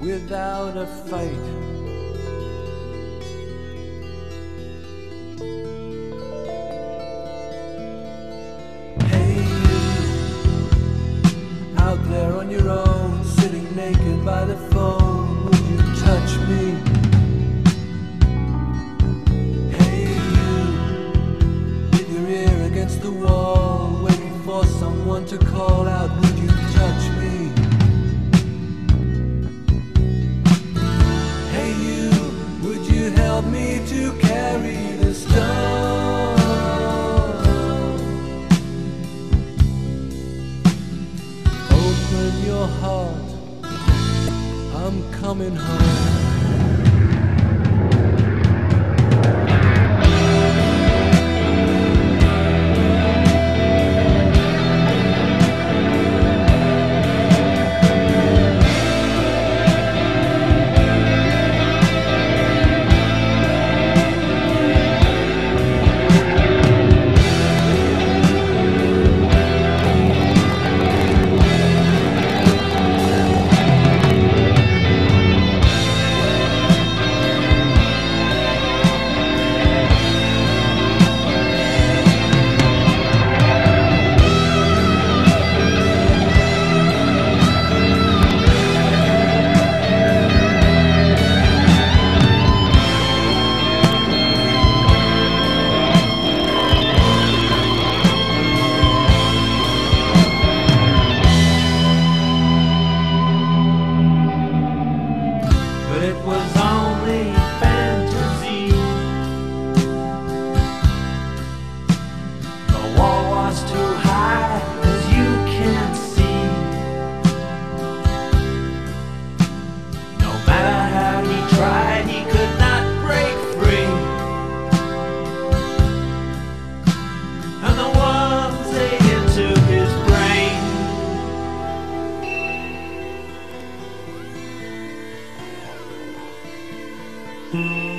Without a fight. Hey, you out there on your own, sitting naked by the phone, would you help me to carry the stone? Open your heart, I'm coming home. Hey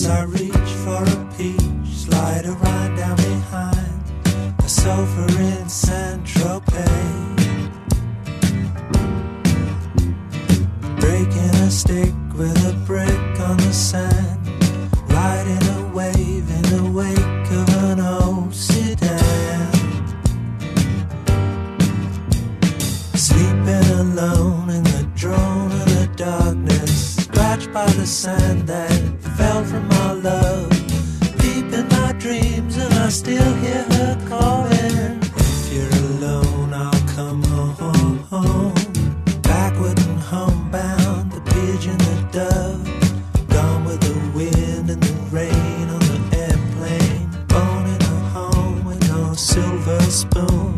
As I reach for a peach, slide a ride down behind the sofa in Saint Tropez. Breaking a stick with a brick on the sand, I still hear her calling. If you're alone, I'll come home. Backward and homebound, the pigeon, the dove. Gone with the wind and the rain on the airplane. Born in a home with no silver spoon.